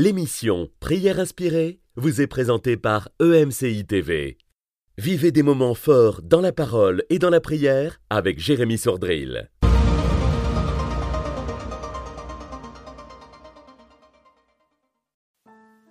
L'émission Prière inspirée vous est présentée par EMCI TV. Vivez des moments forts dans la parole et dans la prière avec Jérémy Sordrill.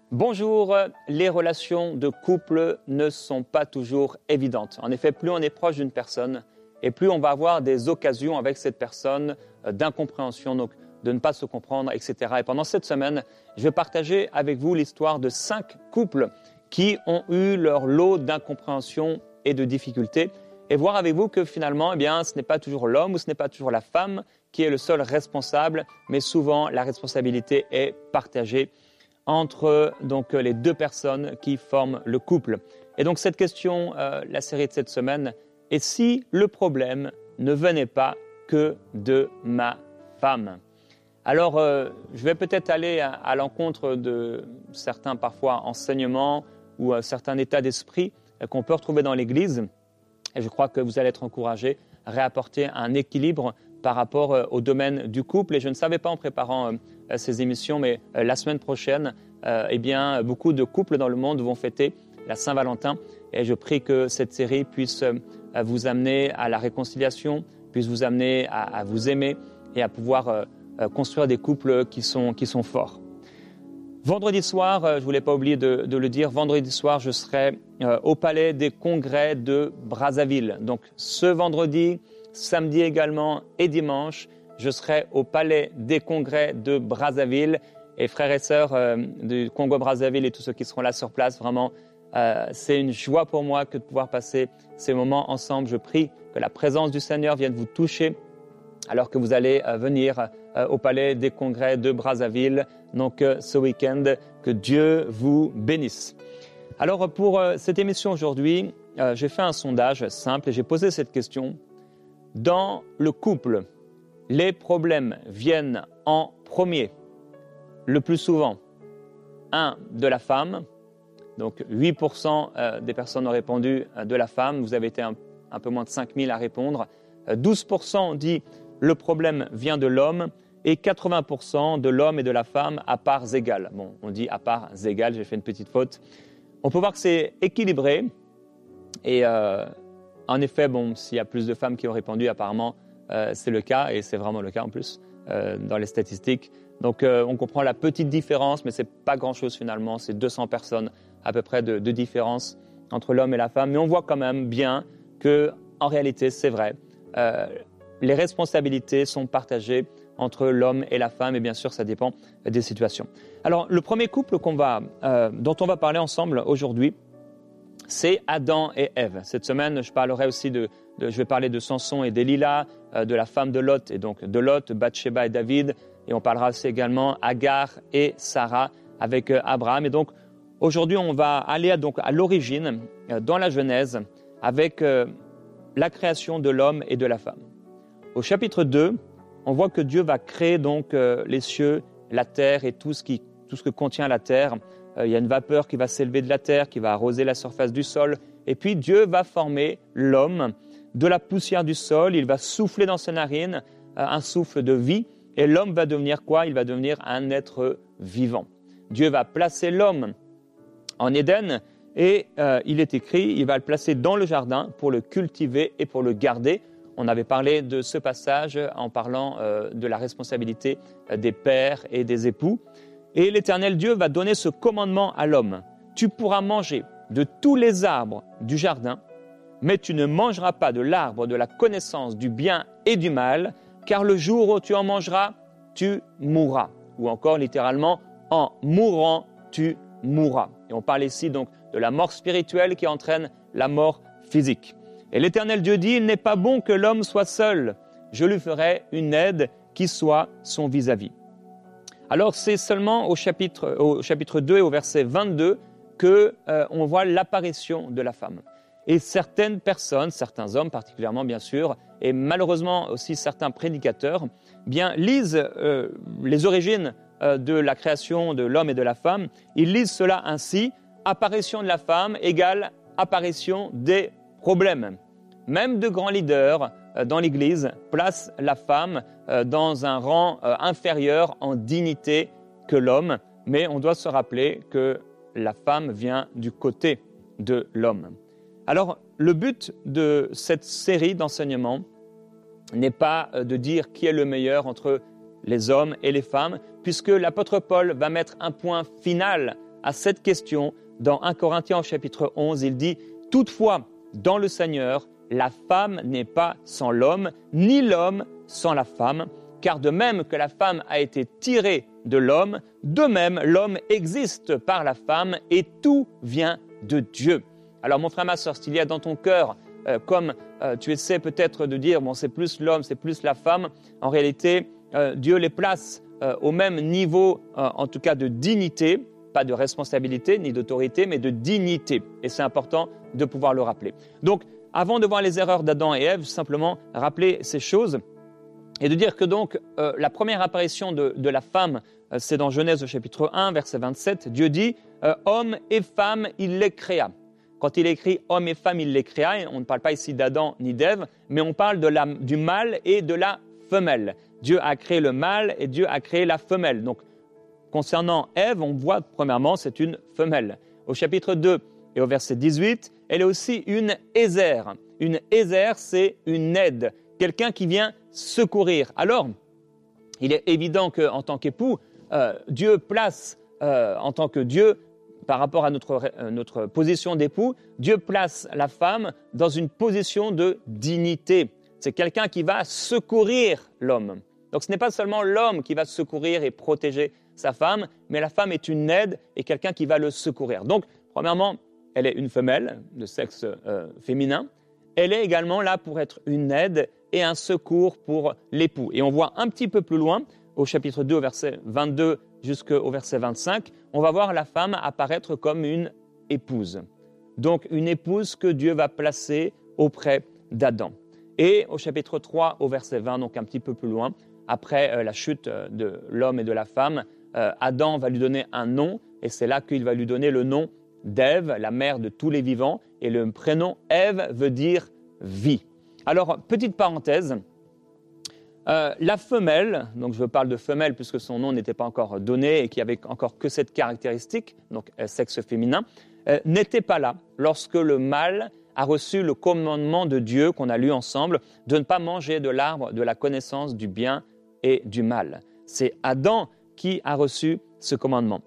Bonjour, les relations de couple ne sont pas toujours évidentes. En effet, plus on est proche d'une personne et plus on va avoir des occasions avec cette personne d'incompréhension, de ne pas se comprendre, etc. Et pendant cette semaine, je vais partager avec vous l'histoire de cinq couples qui ont eu leur lot d'incompréhension et de difficultés et voir avec vous que finalement, eh bien, ce n'est pas toujours l'homme ou ce n'est pas toujours la femme qui est le seul responsable, mais souvent la responsabilité est partagée entre donc les deux personnes qui forment le couple. Et donc cette question, euh, la série de cette semaine, est si le problème ne venait pas que de ma femme Alors euh, je vais peut-être aller à, l'encontre de certains parfois enseignements ou un certain état d'esprit qu'on peut retrouver dans l'Église. Et je crois que vous allez être encouragés à réapporter un équilibre par rapport euh, au domaine du couple. Et je ne savais pas en préparant ces émissions, mais la semaine prochaine, euh, eh bien, beaucoup de couples dans le monde vont fêter la Saint-Valentin. Et je prie que cette série puisse euh, vous amener à la réconciliation, puisse vous amener à, vous aimer et à pouvoir euh, construire des couples qui sont, qui sont forts. Vendredi soir, je ne voulais pas oublier de, le dire, vendredi soir, je serai au Palais des Congrès de Brazzaville. Donc ce vendredi, samedi également et dimanche, je serai au Palais des Congrès de Brazzaville et frères et sœurs euh, du Congo-Brazzaville et tous ceux qui seront là sur place, vraiment, euh, c'est une joie pour moi que de pouvoir passer ces moments ensemble. Je prie que la présence du Seigneur vienne vous toucher alors que vous allez euh, venir au Palais des Congrès de Brazzaville, donc ce week-end. Que Dieu vous bénisse. Alors pour cette émission aujourd'hui, j'ai fait un sondage simple et j'ai posé cette question. Dans le couple, les problèmes viennent en premier le plus souvent, un, de la femme. Donc 8% euh, des personnes ont répondu euh, de la femme. Vous avez été un, peu moins de 5000 à répondre. 12% euh, ont dit le problème vient de l'homme et 80% de l'homme et de la femme à parts égales. Bon, on dit à parts égales, j'ai fait une petite faute. On peut voir que c'est équilibré. Et en effet, bon, s'il y a plus de femmes qui ont répondu, apparemment, c'est le cas, et c'est vraiment le cas en plus, dans les statistiques. Donc euh, on comprend la petite différence, mais ce n'est pas grand-chose finalement. C'est 200 personnes à peu près de, différence entre l'homme et la femme. Mais on voit quand même bien que, en réalité, c'est vrai. Euh, les responsabilités sont partagées entre l'homme et la femme, et bien sûr, ça dépend des situations. Alors, le premier couple euh, dont on va parler ensemble aujourd'hui, c'est Adam et Ève. Cette semaine, je parlerai aussi de, je vais parler de Samson et d'Elila, de la femme de Lot, et donc de Lot, Bathsheba et David, et on parlera aussi également Agar et Sarah avec euh, Abraham. Et donc aujourd'hui, on va aller à, donc à l'origine, euh, dans la Genèse, avec euh, la création de l'homme et de la femme. Au chapitre 2, on voit que Dieu va créer donc les cieux, la terre et tout ce, qui, tout ce que contient la terre. Il y a une vapeur qui va s'élever de la terre, qui va arroser la surface du sol. Et puis Dieu va former l'homme de la poussière du sol. Il va souffler dans ses narines un souffle de vie. Et l'homme va devenir quoi? Il va devenir un être vivant. Dieu va placer l'homme en Éden et euh, il est écrit, il va le placer dans le jardin pour le cultiver et pour le garder. On avait parlé de ce passage en parlant euh, de la responsabilité euh, des pères et des époux. Et l'Éternel Dieu va donner ce commandement à l'homme. Tu pourras manger de tous les arbres du jardin, mais tu ne mangeras pas de l'arbre de la connaissance du bien et du mal, car le jour où tu en mangeras, tu mourras. Ou encore littéralement, en mourant, tu mourras. Et on parle ici donc de la mort spirituelle qui entraîne la mort physique. Et l'Éternel Dieu dit, il n'est pas bon que l'homme soit seul. Je lui ferai une aide qui soit son vis-à-vis. Alors c'est seulement au chapitre, au chapitre 2 et au verset 22 que euh, voit l'apparition de la femme. Et certaines personnes, certains hommes particulièrement bien sûr, et malheureusement aussi certains prédicateurs, bien lisent euh, les origines euh, de la création de l'homme et de la femme. Ils lisent cela ainsi apparition de la femme égale apparition des problèmes. Même de grands leaders euh, dans l'Église placent la femme dans un rang inférieur en dignité que l'homme mais on doit se rappeler que la femme vient du côté de l'homme. Alors, le but de cette série d'enseignements n'est pas euh, de dire qui est le meilleur entre les hommes et les femmes, puisque l'apôtre Paul va mettre un point final à cette question dans 1 Corinthiens chapitre 11. Il dit, Toutefois, dans le Seigneur, la femme n'est pas sans l'homme, ni l'homme sans la femme, car de même que la femme a été tirée de l'homme, de même l'homme existe par la femme et tout vient de Dieu. Alors mon frère, ma soeur, s'il y a dans ton cœur, euh, comme euh, tu essaies peut-être de dire, bon, c'est plus l'homme, c'est plus la femme, en réalité, euh, Dieu les place au même niveau, en tout cas de dignité, pas de responsabilité ni d'autorité, mais de dignité. Et c'est important de pouvoir le rappeler. Donc, avant de voir les erreurs d'Adam et Ève, simplement rappeler ces choses et de dire que donc la première apparition de, de la femme, c'est dans Genèse chapitre 1, verset 27, Dieu dit, Homme et femme, il les créa. Quand il écrit homme et femme, il les créa. On ne parle pas ici d'Adam ni d'Ève, mais on parle de la, du mâle et de la femelle. Dieu a créé le mâle et Dieu a créé la femelle. Donc, concernant Ève, on voit premièrement, c'est une femelle. Au chapitre 2 et au verset 18, elle est aussi une ézère. Une ézère, c'est une aide, quelqu'un qui vient secourir. Alors, il est évident qu'en tant qu'époux, euh, Dieu place, euh, en tant que Dieu, par rapport à notre, euh, notre position d'époux, Dieu place la femme dans une position de dignité. C'est quelqu'un qui va secourir l'homme. Donc ce n'est pas seulement l'homme qui va secourir et protéger sa femme, mais la femme est une aide et quelqu'un qui va le secourir. Donc, premièrement, elle est une femelle de sexe euh, féminin. Elle est également là pour être une aide et un secours pour l'époux. Et on voit un petit peu plus loin, au chapitre 2, verset 22 jusqu'au verset 25, on va voir la femme apparaître comme une épouse. Donc une épouse que Dieu va placer auprès d'Adam. Et au chapitre 3, au verset 20, donc un petit peu plus loin, après euh, la chute euh, de l'homme et de la femme, euh, Adam va lui donner un nom, et c'est là qu'il va lui donner le nom d'Ève, la mère de tous les vivants, et le prénom Ève veut dire vie. Alors, petite parenthèse, euh, la femelle, donc je parle de femelle puisque son nom n'était pas encore donné et qu'il n'y avait encore que cette caractéristique, donc euh, sexe féminin, n'était pas là lorsque le mâle a reçu le commandement de Dieu qu'on a lu ensemble de ne pas manger de l'arbre de la connaissance du bien et du mal. C'est Adam qui a reçu ce commandement.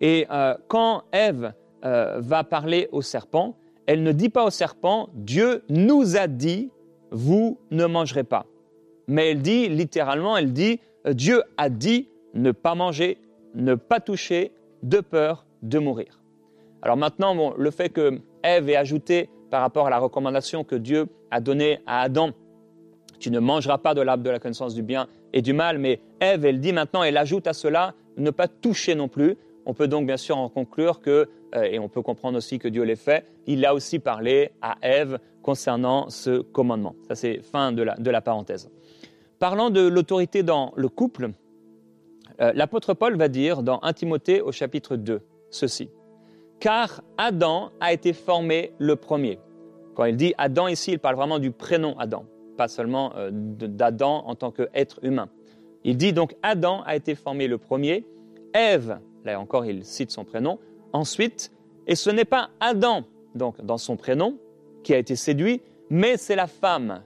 Et quand Ève va parler au serpent, elle ne dit pas au serpent, Dieu nous a dit, vous ne mangerez pas mais elle dit, littéralement, elle dit, euh, Dieu a dit ne pas manger, ne pas toucher, de peur de mourir. Alors maintenant, bon, le fait que Ève ait ajouté par rapport à la recommandation que Dieu a donnée à Adam, tu ne mangeras pas de l'arbre de la connaissance du bien et du mal, mais Ève, elle dit maintenant, elle ajoute à cela, ne pas toucher non plus. On peut donc bien sûr en conclure que, euh, et on peut comprendre aussi que Dieu l'ait fait, il a aussi parlé à Ève concernant ce commandement. Ça c'est fin de la parenthèse. Parlant de l'autorité dans le couple, euh, l'apôtre Paul va dire dans 1 Timothée au chapitre 2 ceci. Car Adam a été formé le premier. Quand il dit Adam ici, il parle vraiment du prénom Adam, pas seulement euh, d'Adam en tant qu'être humain. Il dit donc Adam a été formé le premier, Ève, là encore il cite son prénom, ensuite, et ce n'est pas Adam, donc dans son prénom, qui a été séduit, mais c'est la femme.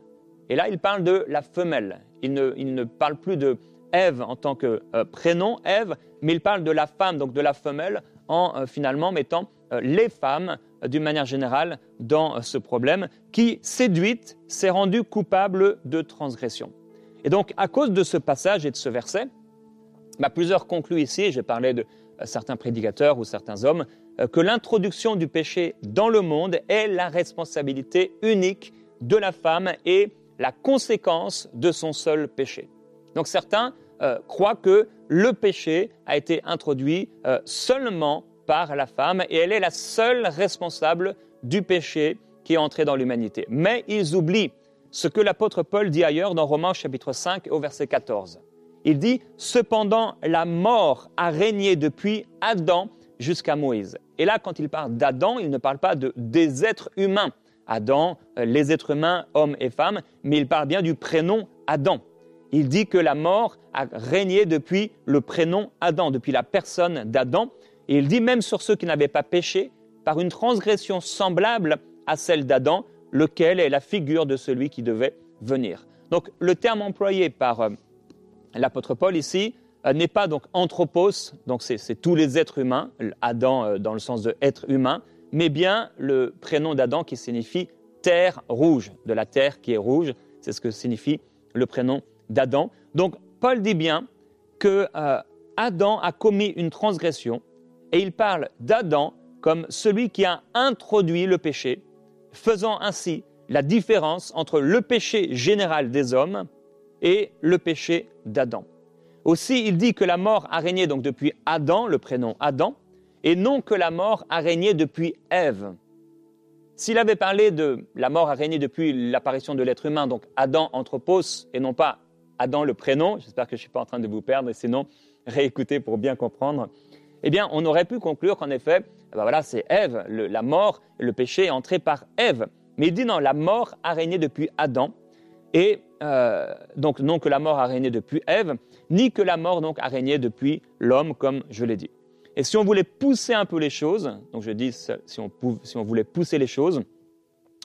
Et là, il parle de la femelle il ne, parle plus de Ève en tant que euh, prénom, Ève, mais il parle de la femme, donc de la femelle, en euh, finalement mettant les femmes d'une manière générale dans ce problème, qui, séduite, s'est rendue coupable de transgression. Et donc, à cause de ce passage et de ce verset, bah, plusieurs concluent ici, j'ai parlé de certains prédicateurs ou certains hommes, que l'introduction du péché dans le monde est la responsabilité unique de la femme et la conséquence de son seul péché. Donc certains euh, croient que le péché a été introduit euh, seulement la femme et elle est la seule responsable du péché qui est entré dans l'humanité. Mais ils oublient ce que l'apôtre Paul dit ailleurs dans Romains chapitre 5 au verset 14. Il dit, Cependant la mort a régné depuis Adam jusqu'à Moïse. Et là, quand il parle d'Adam, il ne parle pas de, des êtres humains, Adam, euh, les êtres humains, hommes et femmes, mais il parle bien du prénom Adam. il dit que la mort a régné depuis le prénom Adam, depuis la personne d'Adam. Et il dit même sur ceux qui n'avaient pas péché, par une transgression semblable à celle d'Adam, lequel est la figure de celui qui devait venir. Donc le terme employé par euh, l'apôtre Paul ici euh, n'est pas donc anthropos, donc c'est tous les êtres humains, Adam euh, dans le sens de être humain, mais bien le prénom d'Adam qui signifie terre rouge, de la terre qui est rouge, c'est ce que signifie le prénom d'Adam. Donc Paul dit bien que Adam a commis une transgression et il parle d'Adam comme celui qui a introduit le péché, faisant ainsi la différence entre le péché général des hommes et le péché d'Adam. Aussi, il dit que la mort a régné donc depuis Adam, le prénom Adam, et non que la mort a régné depuis Ève. S'il avait parlé de la mort a régné depuis l'apparition de l'être humain, donc Adam anthropos, et non pas Adam le prénom, j'espère que je ne suis pas en train de vous perdre, et sinon réécoutez pour bien comprendre, eh bien on aurait pu conclure qu'en effet, eh ben voilà, c'est Ève, la mort, le péché est entré par Ève. Mais il dit non, la mort a régné depuis Adam, et euh, donc non que la mort a régné depuis Ève, ni que la mort donc a régné depuis l'homme, comme je l'ai dit. Et si on voulait pousser un peu les choses, donc je dis si on, si on voulait pousser les choses,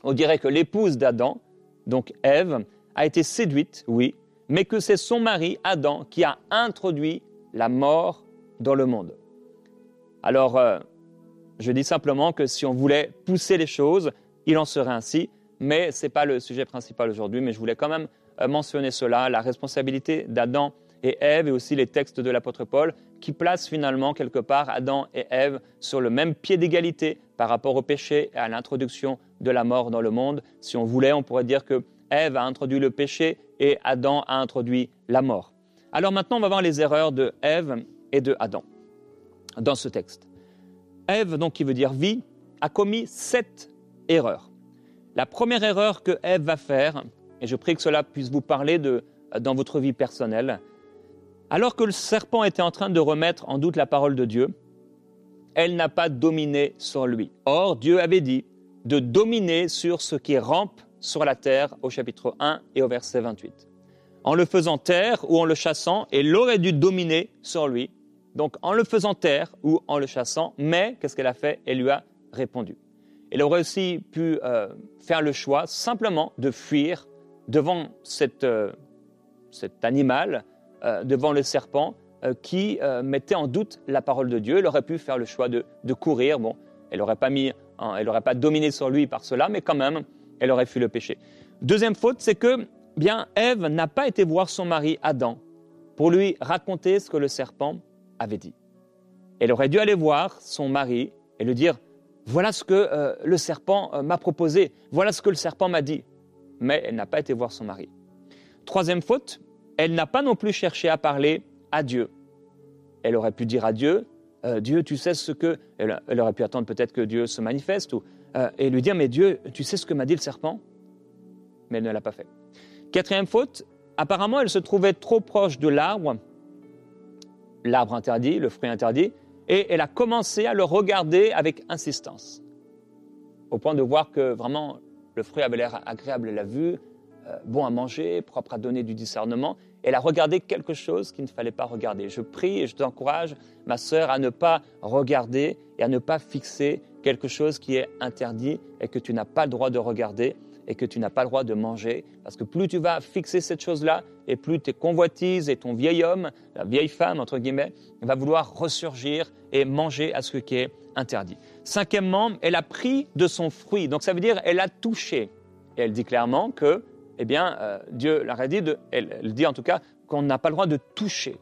on dirait que l'épouse d'Adam, donc Ève, a été séduite, oui, mais que c'est son mari, Adam, qui a introduit la mort dans le monde. Alors, euh, je dis simplement que si on voulait pousser les choses, il en serait ainsi, mais ce n'est pas le sujet principal aujourd'hui, mais je voulais quand même euh, mentionner cela, la responsabilité d'Adam et Ève et aussi les textes de l'apôtre Paul qui placent finalement quelque part Adam et Ève sur le même pied d'égalité par rapport au péché et à l'introduction de la mort dans le monde. Si on voulait, on pourrait dire que Ève a introduit le péché et Adam a introduit la mort. Alors maintenant, on va voir les erreurs de Ève et de Adam dans ce texte. Ève, donc qui veut dire vie, a commis sept erreurs. La première erreur que Ève va faire, et je prie que cela puisse vous parler de, dans votre vie personnelle, alors que le serpent était en train de remettre en doute la parole de Dieu, elle n'a pas dominé sur lui. Or, Dieu avait dit de dominer sur ce qui rampe sur la terre au chapitre 1 et au verset 28. En le faisant taire ou en le chassant, elle aurait dû dominer sur lui. Donc en le faisant taire ou en le chassant, mais qu'est-ce qu'elle a fait? Elle lui a répondu. Elle aurait aussi pu euh, faire le choix simplement de fuir devant euh, cet animal, euh, devant le serpent qui mettait en doute la parole de Dieu. Elle aurait pu faire le choix de, courir. Bon, elle n'aurait pas pas dominé sur lui par cela, mais quand même, elle aurait fui le péché. Deuxième faute, c'est que bien Ève n'a pas été voir son mari Adam pour lui raconter ce que le serpent avait dit. Elle aurait dû aller voir son mari et lui dire voilà ce que euh, le serpent euh, m'a proposé, voilà ce que le serpent m'a dit. Mais elle n'a pas été voir son mari. Troisième faute, elle n'a pas non plus cherché à parler à Dieu. Elle aurait pu dire à Dieu, euh, Dieu, tu sais ce que... Elle, aurait pu attendre peut-être que Dieu se manifeste ou, et lui dire, mais Dieu, tu sais ce que m'a dit le serpent? Mais elle ne l'a pas fait. Quatrième faute, apparemment elle se trouvait trop proche de l'arbre, l'arbre interdit, le fruit interdit, et elle a commencé à le regarder avec insistance, au point de voir que vraiment le fruit avait l'air agréable à la vue, euh, bon à manger, propre à donner du discernement. Elle a regardé quelque chose qu'il ne fallait pas regarder. Je prie et je t'encourage, ma sœur, à ne pas regarder et à ne pas fixer quelque chose qui est interdit et que tu n'as pas le droit de regarder et que tu n'as pas le droit de manger. Parce que plus tu vas fixer cette chose-là, et plus tes convoitises et ton vieil homme, la vieille femme, entre guillemets, va vouloir ressurgir et manger à ce qui est interdit. Cinquièmement, elle a pris de son fruit. Donc ça veut dire elle a touché. Et elle dit clairement que, eh bien, euh, Dieu leur dit, elle, elle dit en tout cas qu'on n'a pas le droit de toucher.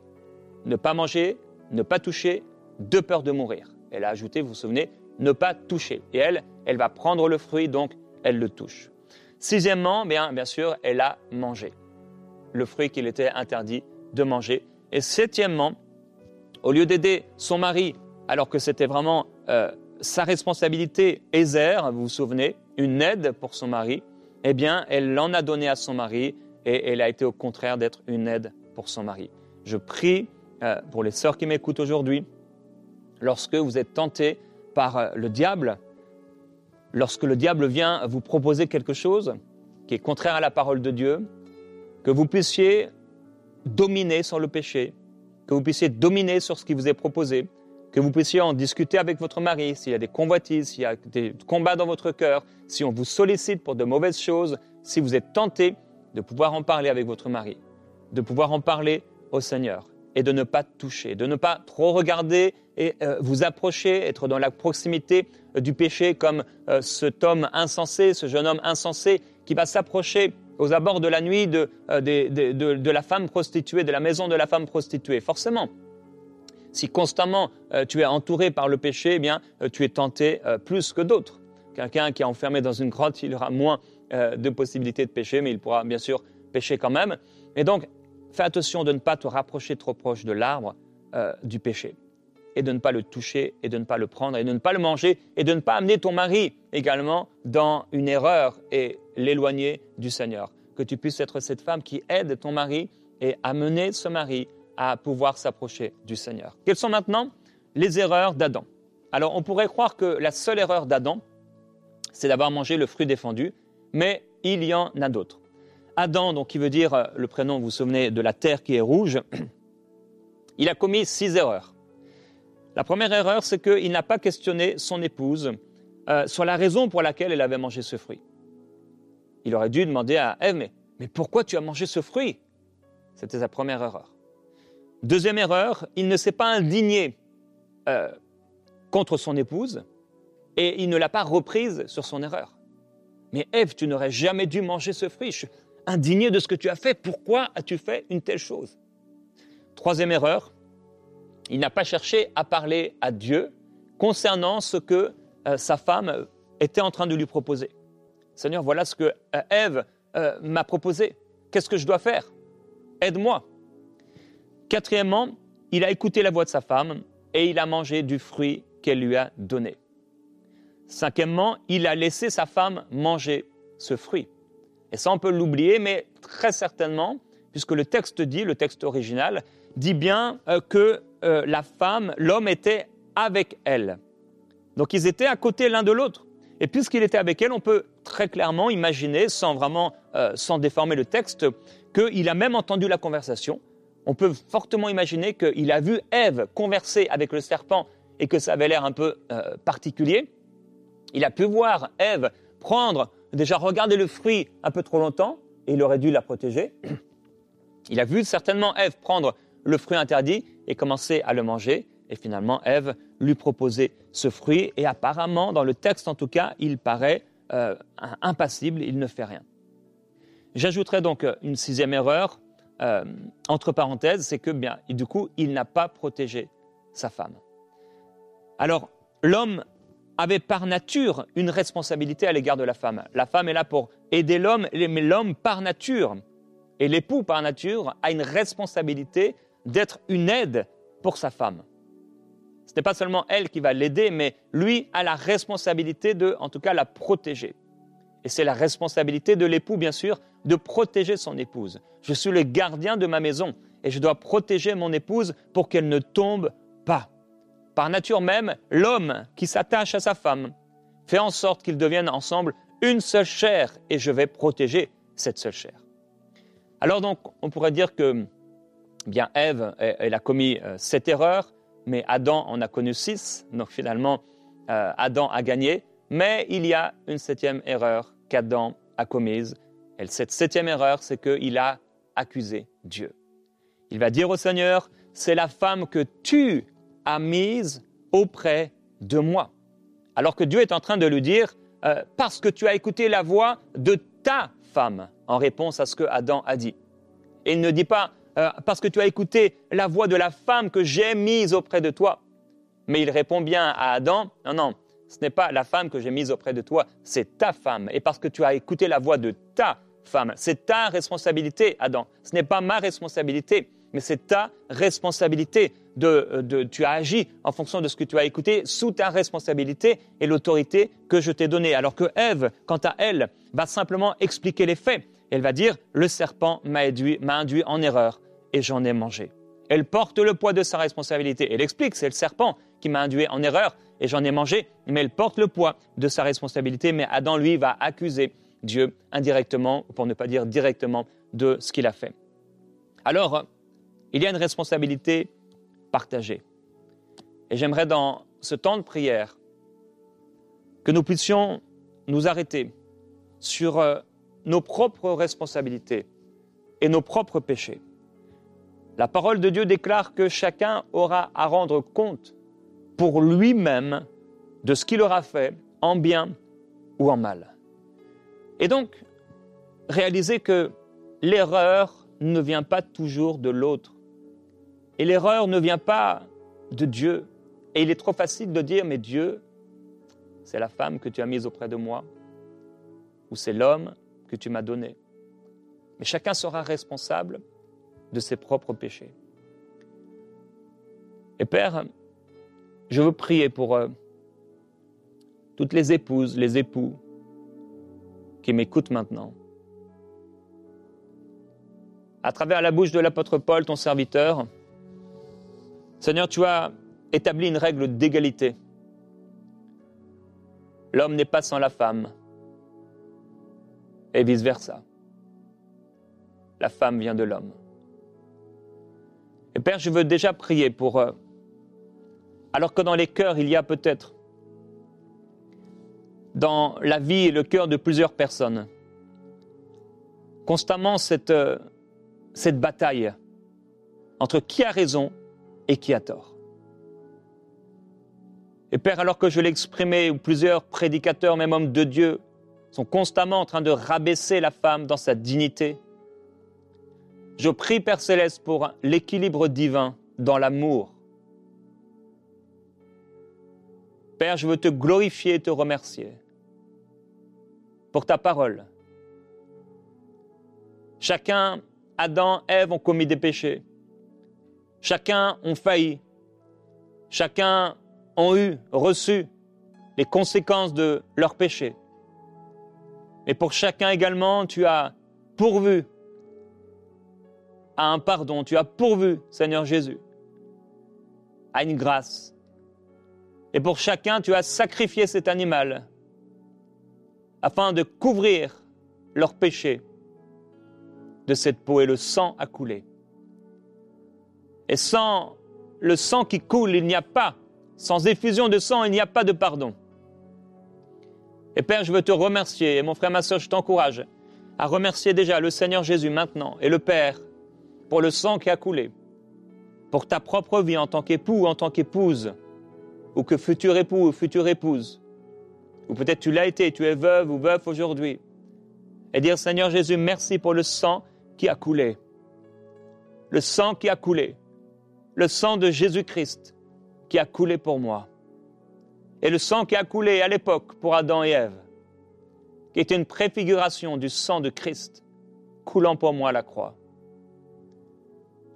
Ne pas manger, ne pas toucher, de peur de mourir. Elle a ajouté, vous vous souvenez, ne pas toucher. Et elle, elle va prendre le fruit, donc elle le touche. Sixièmement, bien, bien sûr, elle a mangé le fruit qu'il était interdit de manger. Et septièmement, au lieu d'aider son mari, alors que c'était vraiment euh, sa responsabilité, Ézer, vous vous souvenez, une aide pour son mari, eh bien, elle l'en a donné à son mari et elle a été au contraire d'être une aide pour son mari. Je prie euh, pour les sœurs qui m'écoutent aujourd'hui, lorsque vous êtes tentés par euh, le diable, lorsque le diable vient vous proposer quelque chose qui est contraire à la parole de Dieu, que vous puissiez dominer sur le péché, que vous puissiez dominer sur ce qui vous est proposé, que vous puissiez en discuter avec votre mari, s'il y a des convoitises, s'il y a des combats dans votre cœur, si on vous sollicite pour de mauvaises choses, si vous êtes tenté de pouvoir en parler avec votre mari, de pouvoir en parler au Seigneur et de ne pas toucher, de ne pas trop regarder et euh, vous approcher, être dans la proximité euh, du péché comme euh, cet homme insensé, ce jeune homme insensé qui va s'approcher aux abords de la nuit de, de, la femme prostituée, de la maison de la femme prostituée. Forcément, si constamment tu es entouré par le péché, eh bien, tu es tenté plus que d'autres. Quelqu'un qui est enfermé dans une grotte, il aura moins de possibilités de pécher, mais il pourra bien sûr pécher quand même. Et donc, fais attention de ne pas te rapprocher trop proche de l'arbre du péché et de ne pas le toucher et de ne pas le prendre et de ne pas le manger et de ne pas amener ton mari également dans une erreur et l'éloigner du Seigneur. Que tu puisses être cette femme qui aide ton mari et amener ce mari à pouvoir s'approcher du Seigneur. Quelles sont maintenant les erreurs d'Adam? Alors on pourrait croire que la seule erreur d'Adam, c'est d'avoir mangé le fruit défendu, mais il y en a d'autres. Adam, donc qui veut dire euh, le prénom, vous vous souvenez, de la terre qui est rouge, il a commis six erreurs. La première erreur, c'est qu'il n'a pas questionné son épouse euh, sur la raison pour laquelle elle avait mangé ce fruit. Il aurait dû demander à Ève, mais, pourquoi tu as mangé ce fruit? C'était sa première erreur. Deuxième erreur, il ne s'est pas indigné euh, contre son épouse et il ne l'a pas reprise sur son erreur. Mais Ève, tu n'aurais jamais dû manger ce fruit. Indigné de ce que tu as fait. Pourquoi as-tu fait une telle chose? Troisième erreur, il n'a pas cherché à parler à Dieu concernant ce que euh, sa femme était en train de lui proposer. Seigneur, voilà ce que euh, Ève euh, m'a proposé. Qu'est-ce que je dois faire? Aide-moi. Quatrièmement, il a écouté la voix de sa femme et il a mangé du fruit qu'elle lui a donné. Cinquièmement, il a laissé sa femme manger ce fruit. Et ça, on peut l'oublier, mais très certainement, puisque le texte dit, le texte original, dit bien que euh, la femme, l'homme était avec elle. Donc ils étaient à côté l'un de l'autre. Et puisqu'il était avec elle, on peut très clairement imaginer, sans vraiment, euh, sans déformer le texte, qu'il a même entendu la conversation. On peut fortement imaginer qu'il a vu Ève converser avec le serpent et que ça avait l'air un peu euh, particulier. Il a pu voir Ève prendre, déjà regarder le fruit un peu trop longtemps, et il aurait dû la protéger. Il a vu certainement Ève prendre le fruit interdit et commencer à le manger. Et finalement, Ève lui proposait ce fruit. Et apparemment, dans le texte en tout cas, il paraît euh, impassible, il ne fait rien. J'ajouterai donc euh, une sixième erreur, euh, entre parenthèses, c'est que bien, du coup, il n'a pas protégé sa femme. Alors, l'homme avait par nature une responsabilité à l'égard de la femme. La femme est là pour aider l'homme, mais l'homme par nature, et l'époux par nature, a une responsabilité d'être une aide pour sa femme. Ce n'est pas seulement elle qui va l'aider, mais lui a la responsabilité de, en tout cas, la protéger. Et c'est la responsabilité de l'époux, bien sûr, de protéger son épouse. Je suis le gardien de ma maison et je dois protéger mon épouse pour qu'elle ne tombe pas. Par nature même, l'homme qui s'attache à sa femme fait en sorte qu'ils deviennent ensemble une seule chair et je vais protéger cette seule chair. Alors donc, on pourrait dire que bien Ève, elle a commis euh, sept erreurs, mais Adam en a connu six, donc finalement euh, Adam a gagné, mais il y a une septième erreur qu'Adam a commise. Et cette septième erreur, c'est qu'il a accusé Dieu. Il va dire au Seigneur, c'est la femme que tu as mise auprès de moi. Alors que Dieu est en train de lui dire, euh, parce que tu as écouté la voix de ta femme, en réponse à ce que Adam a dit. Et il ne dit pas, euh, parce que tu as écouté la voix de la femme que j'ai mise auprès de toi. Mais il répond bien à Adam, non, non, ce n'est pas la femme que j'ai mise auprès de toi, c'est ta femme. Et parce que tu as écouté la voix de ta femme, c'est ta responsabilité, Adam. Ce n'est pas ma responsabilité, mais c'est ta responsabilité. De, de, tu as agi en fonction de ce que tu as écouté sous ta responsabilité et l'autorité que je t'ai donnée. Alors que Ève, quant à elle, va simplement expliquer les faits. Elle va dire, le serpent m'a induit, induit en erreur et j'en ai mangé. Elle porte le poids de sa responsabilité. Elle explique, c'est le serpent qui m'a induit en erreur et j'en ai mangé, mais elle porte le poids de sa responsabilité. Mais Adam, lui, va accuser Dieu indirectement, pour ne pas dire directement, de ce qu'il a fait. Alors, il y a une responsabilité Et j'aimerais dans ce temps de prière que nous puissions nous arrêter sur euh, nos propres responsabilités et nos propres péchés. La parole de Dieu déclare que chacun aura à rendre compte pour lui-même de ce qu'il aura fait en bien ou en mal. Et donc, réaliser que l'erreur ne vient pas toujours de l'autre. Et l'erreur ne vient pas de Dieu. Et il est trop facile de dire, mais Dieu, c'est la femme que tu as mise auprès de moi, ou c'est l'homme que tu m'as donné. Mais chacun sera responsable de ses propres péchés. Et Père, je veux prier pour euh, toutes les épouses, les époux qui m'écoutent maintenant. À travers la bouche de l'apôtre Paul, ton serviteur, Seigneur, tu as établi une règle d'égalité. L'homme n'est pas sans la femme, et vice-versa. La femme vient de l'homme. Et Père, je veux déjà prier pour... eux, alors que dans les cœurs, il y a peut-être, dans la vie et le cœur de plusieurs personnes, constamment cette, euh, cette bataille entre qui a raison et qui a tort. Et Père, alors que je l'ai exprimé, plusieurs prédicateurs, même hommes de Dieu, sont constamment en train de rabaisser la femme dans sa dignité, je prie, Père céleste, pour l'équilibre divin dans l'amour. Père, je veux te glorifier et te remercier pour ta parole. Chacun, Adam, Ève ont commis des péchés. Chacun ont failli. Chacun ont eu, reçu les conséquences de leurs péchés. Mais pour chacun également, tu as pourvu à un pardon, tu as pourvu, Seigneur Jésus, à une grâce. Et pour chacun, tu as sacrifié cet animal afin de couvrir leurs péchés de cette peau et le sang a coulé. Et sans le sang qui coule, il n'y a pas, sans effusion de sang, il n'y a pas de pardon. Et Père, je veux te remercier, et mon frère, ma soeur, je t'encourage à remercier déjà le Seigneur Jésus maintenant, et le Père, pour le sang qui a coulé, pour ta propre vie en tant qu'époux ou en tant qu'épouse, ou que futur époux ou future épouse, ou peut-être tu l'as été, tu es veuve ou veuf aujourd'hui, et dire Seigneur Jésus, merci pour le sang qui a coulé, le sang qui a coulé, le sang de Jésus-Christ qui a coulé pour moi, et le sang qui a coulé à l'époque pour Adam et Ève, qui était une préfiguration du sang de Christ coulant pour moi à la croix.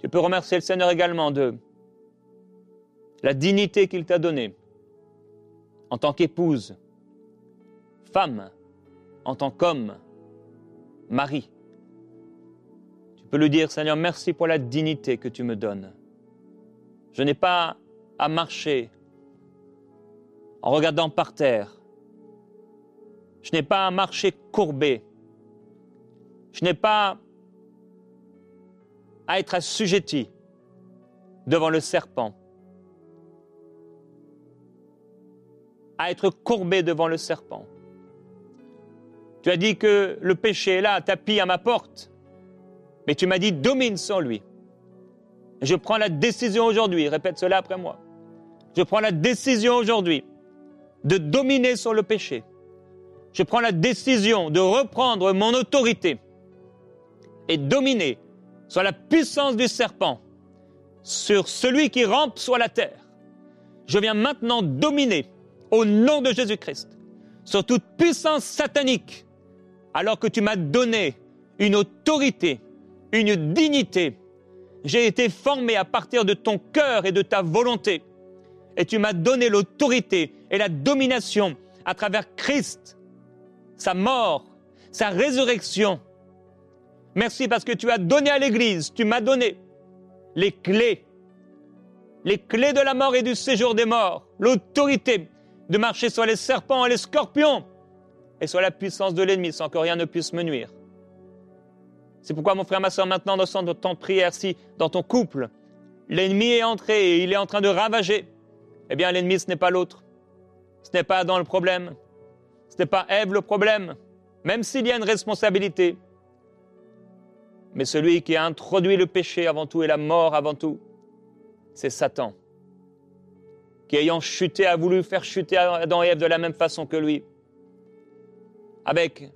Tu peux remercier le Seigneur également de la dignité qu'il t'a donnée en tant qu'épouse, femme, en tant qu'homme, mari. Tu peux lui dire, Seigneur, merci pour la dignité que tu me donnes. Je n'ai pas à marcher en regardant par terre. Je n'ai pas à marcher courbé. Je n'ai pas à être assujetti devant le serpent, à être courbé devant le serpent. Tu as dit que le péché est là, tapis à ma porte, mais tu m'as dit domine sur lui. Je prends la décision aujourd'hui, répète cela après moi. Je prends la décision aujourd'hui de dominer sur le péché. Je prends la décision de reprendre mon autorité et dominer sur la puissance du serpent, sur celui qui rampe sur la terre. Je viens maintenant dominer, au nom de Jésus-Christ, sur toute puissance satanique, alors que tu m'as donné une autorité, une dignité. J'ai été formé à partir de ton cœur et de ta volonté. Et tu m'as donné l'autorité et la domination à travers Christ, sa mort, sa résurrection, Merci parce que tu as donné à l'Église, tu m'as donné les clés, les clés de la mort et du séjour des morts, l'autorité de marcher sur les serpents et les scorpions et sur la puissance de l'ennemi sans que rien ne puisse me nuire. C'est pourquoi, mon frère, ma soeur, maintenant, dans son temps de prière, si dans ton couple, l'ennemi est entré et il est en train de ravager, eh bien, l'ennemi, ce n'est pas l'autre. Ce n'est pas dans le problème. Ce n'est pas Ève le problème, même s'il y a une responsabilité. Mais celui qui a introduit le péché avant tout et la mort avant tout, c'est Satan, qui ayant chuté a voulu faire chuter Adam et Ève de la même façon que lui. Avec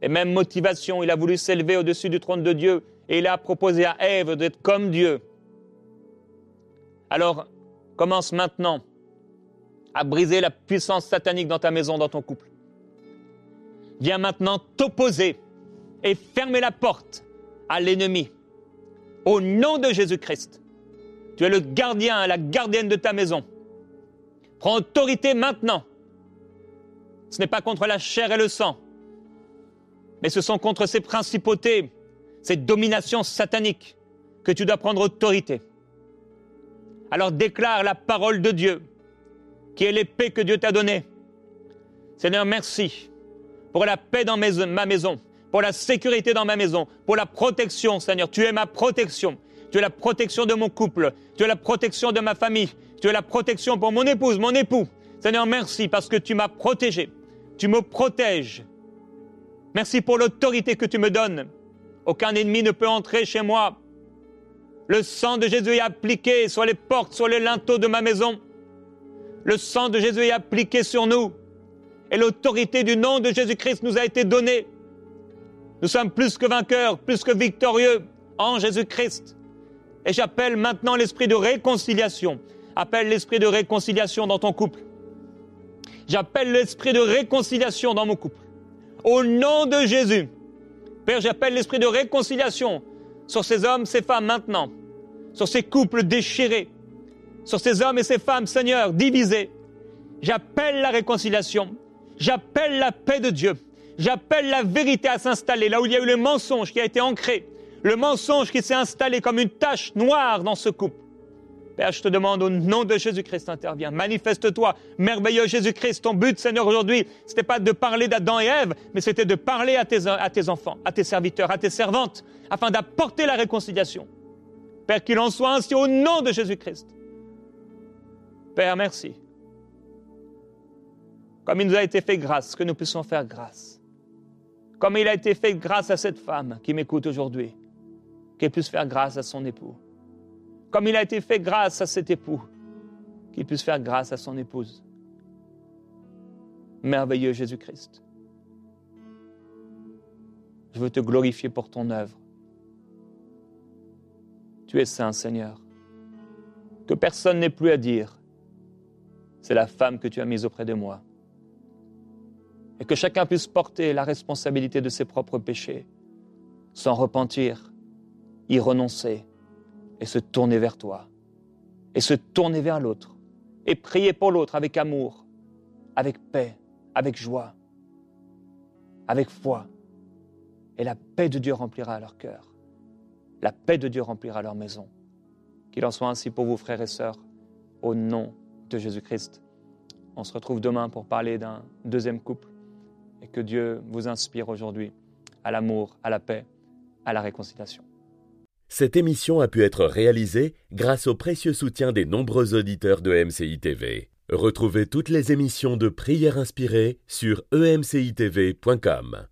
les mêmes motivations, il a voulu s'élever au-dessus du trône de Dieu et il a proposé à Ève d'être comme Dieu. Alors, commence maintenant à briser la puissance satanique dans ta maison, dans ton couple. Viens maintenant t'opposer et fermer la porte à l'ennemi. Au nom de Jésus-Christ, tu es le gardien, la gardienne de ta maison. Prends autorité maintenant. Ce n'est pas contre la chair et le sang, mais ce sont contre ces principautés, ces dominations sataniques que tu dois prendre autorité. Alors déclare la parole de Dieu, qui est l'épée que Dieu t'a donnée. Seigneur, merci pour la paix dans ma maison, pour la sécurité dans ma maison, pour la protection, Seigneur. Tu es ma protection. Tu es la protection de mon couple. Tu es la protection de ma famille. Tu es la protection pour mon épouse, mon époux. Seigneur, merci parce que tu m'as protégé. Tu me protèges. Merci pour l'autorité que tu me donnes. Aucun ennemi ne peut entrer chez moi. Le sang de Jésus est appliqué sur les portes, sur les linteaux de ma maison. Le sang de Jésus est appliqué sur nous. Et l'autorité du nom de Jésus-Christ nous a été donnée. Nous sommes plus que vainqueurs, plus que victorieux en Jésus-Christ. Et j'appelle maintenant l'esprit de réconciliation. Appelle l'esprit de réconciliation dans ton couple. J'appelle l'esprit de réconciliation dans mon couple. Au nom de Jésus. Père, j'appelle l'esprit de réconciliation sur ces hommes, ces femmes maintenant, sur ces couples déchirés, sur ces hommes et ces femmes, Seigneur, divisés. J'appelle la réconciliation. J'appelle la paix de Dieu. J'appelle la vérité à s'installer là où il y a eu le mensonge qui a été ancré, le mensonge qui s'est installé comme une tache noire dans ce couple. Père, je te demande au nom de Jésus-Christ, interviens. Manifeste-toi, merveilleux Jésus-Christ. Ton but, Seigneur, aujourd'hui, ce n'était pas de parler d'Adam et Ève, mais c'était de parler à tes, à tes enfants, à tes serviteurs, à tes servantes, afin d'apporter la réconciliation. Père, qu'il en soit ainsi au nom de Jésus-Christ. Père, merci. Comme il nous a été fait grâce, que nous puissions faire grâce. Comme il a été fait grâce à cette femme qui m'écoute aujourd'hui, qu'elle puisse faire grâce à son époux comme il a été fait grâce à cet époux, qu'il puisse faire grâce à son épouse. Merveilleux Jésus-Christ. Je veux te glorifier pour ton œuvre. Tu es saint, Seigneur. Que personne n'ait plus à dire. C'est la femme que tu as mise auprès de moi. Et que chacun puisse porter la responsabilité de ses propres péchés, sans repentir, y renoncer et se tourner vers toi, et se tourner vers l'autre, et prier pour l'autre avec amour, avec paix, avec joie, avec foi. Et la paix de Dieu remplira leur cœur. La paix de Dieu remplira leur maison. Qu'il en soit ainsi pour vous, frères et sœurs, au nom de Jésus-Christ. On se retrouve demain pour parler d'un deuxième couple et que Dieu vous inspire aujourd'hui à l'amour, à la paix, à la réconciliation. Cette émission a pu être réalisée grâce au précieux soutien des nombreux auditeurs de MCI TV. Retrouvez toutes les émissions de prières inspirées sur emcitv.com.